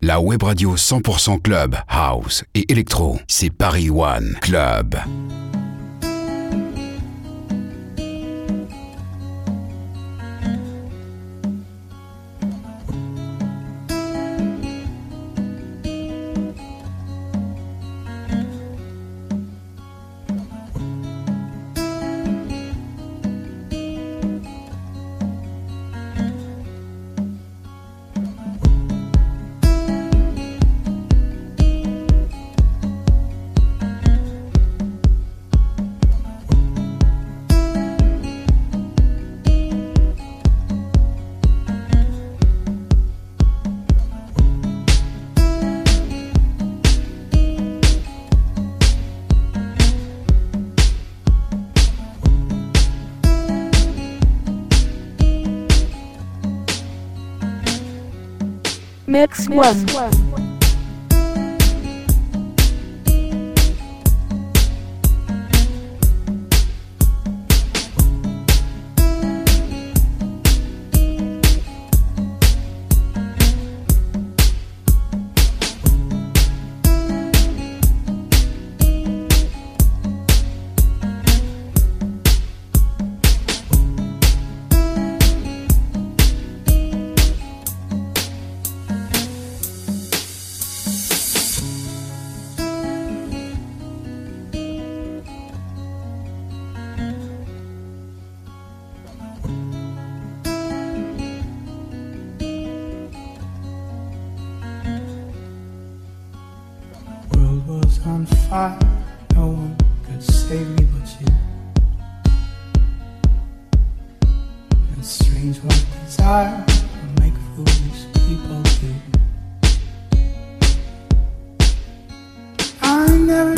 La web radio 100% club, house et électro, c'est Paris One Club. One. was on fire. No one could save me but you. And strange what desire will make foolish people do. I never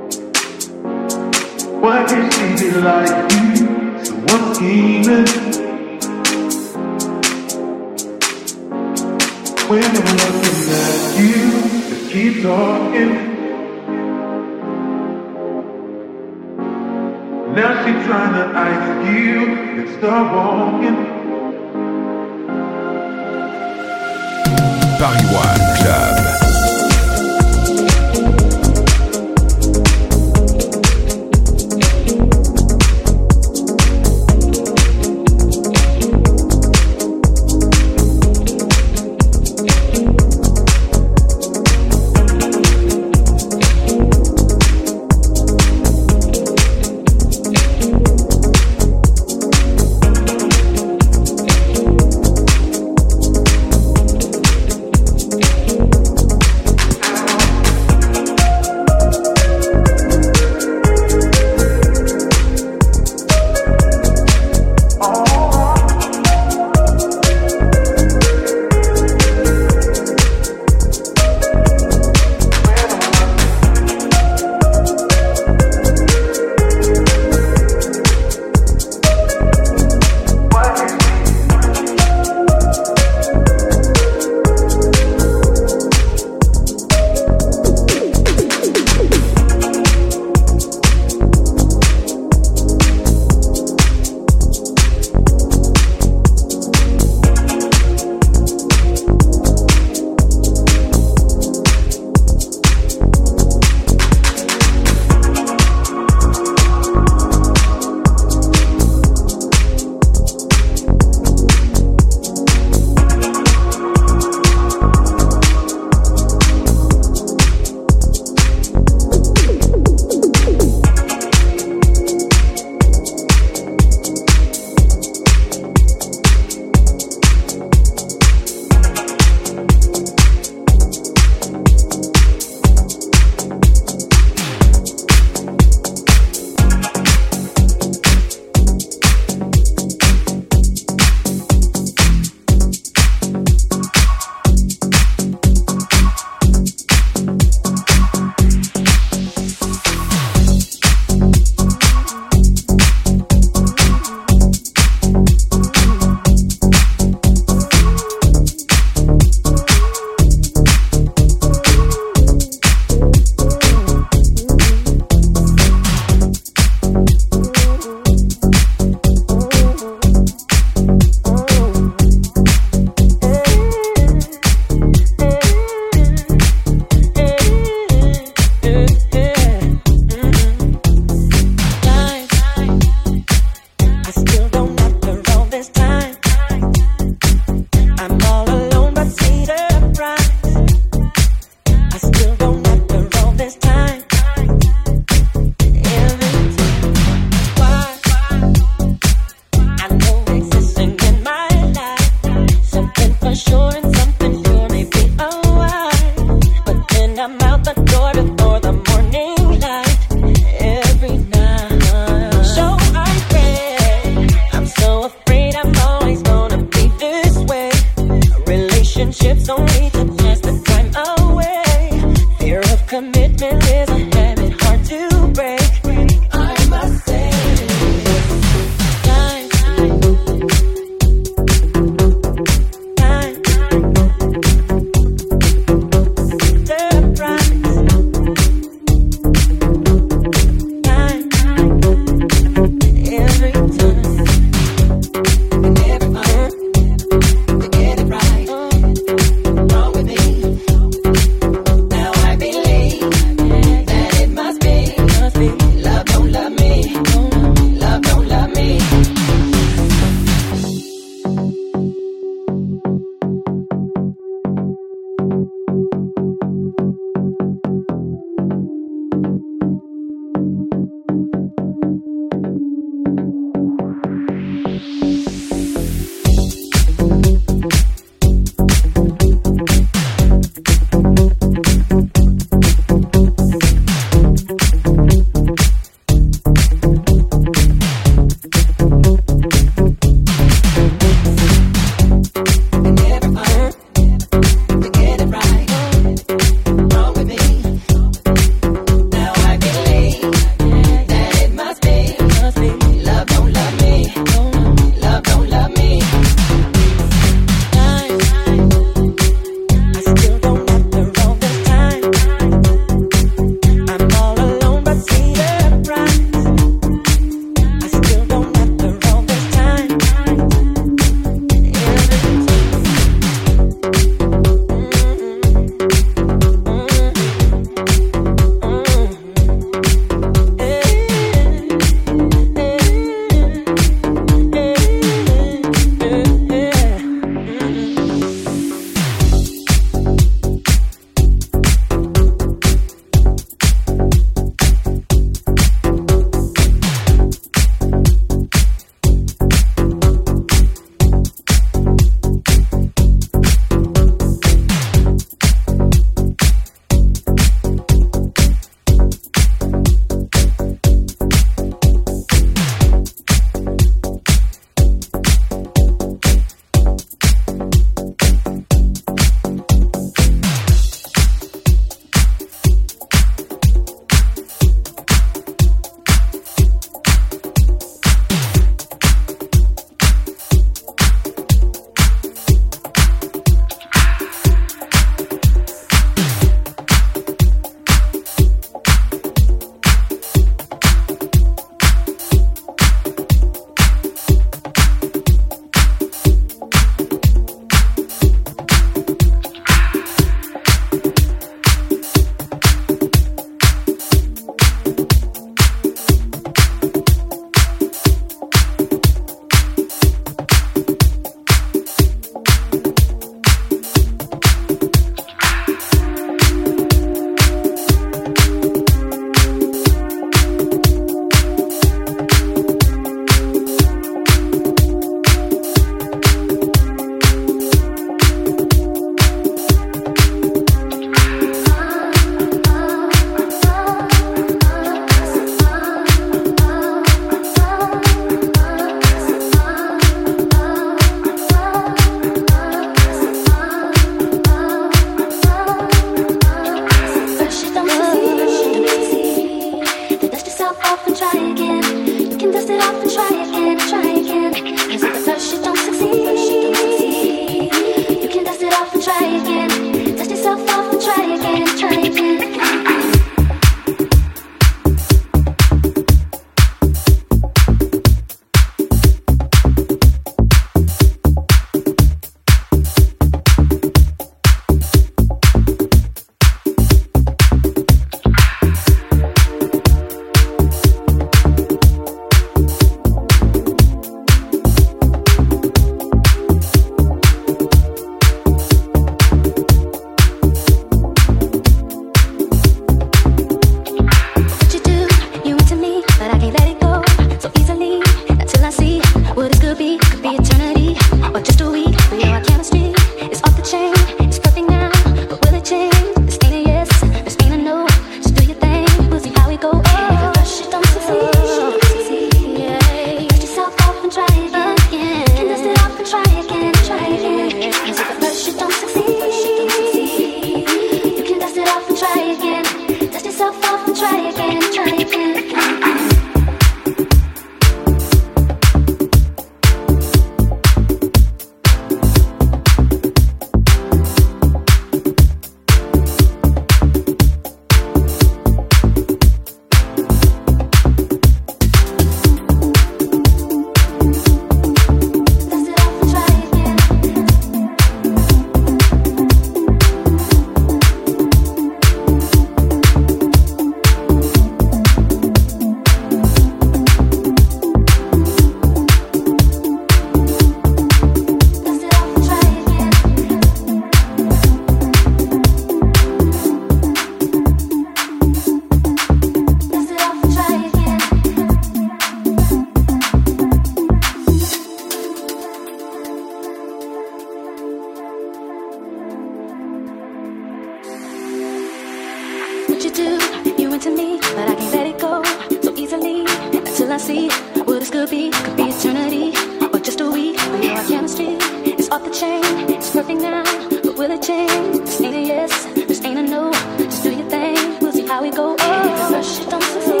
what you do, you into me, but I can't let it go so easily until I see what this could be. Could be eternity or just a week. I know our chemistry is off the chain. It's perfect now, but will it change? This ain't a yes, this ain't a no. Just do your thing, we'll see how we go. Oh, rush it, don't succeed.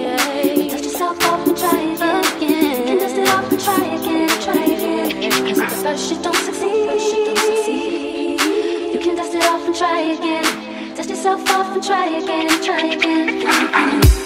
Yeah, dust yourself off and try again. again. Can dust it off and try again, try again. If the first try don't succeed. You can dust it off and try again yourself off and try again, try again.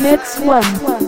Mix 1.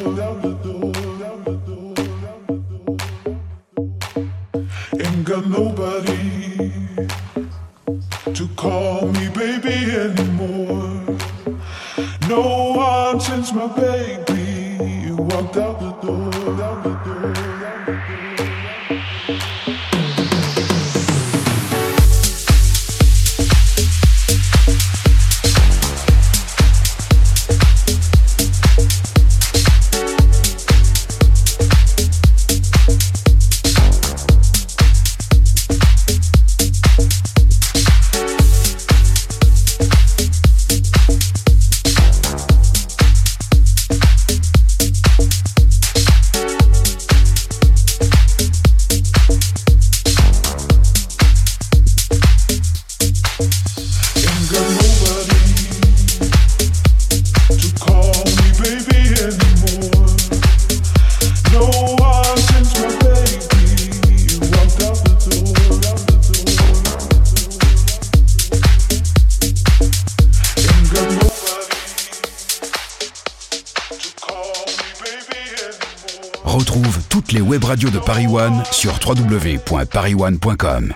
sur www.pari1.com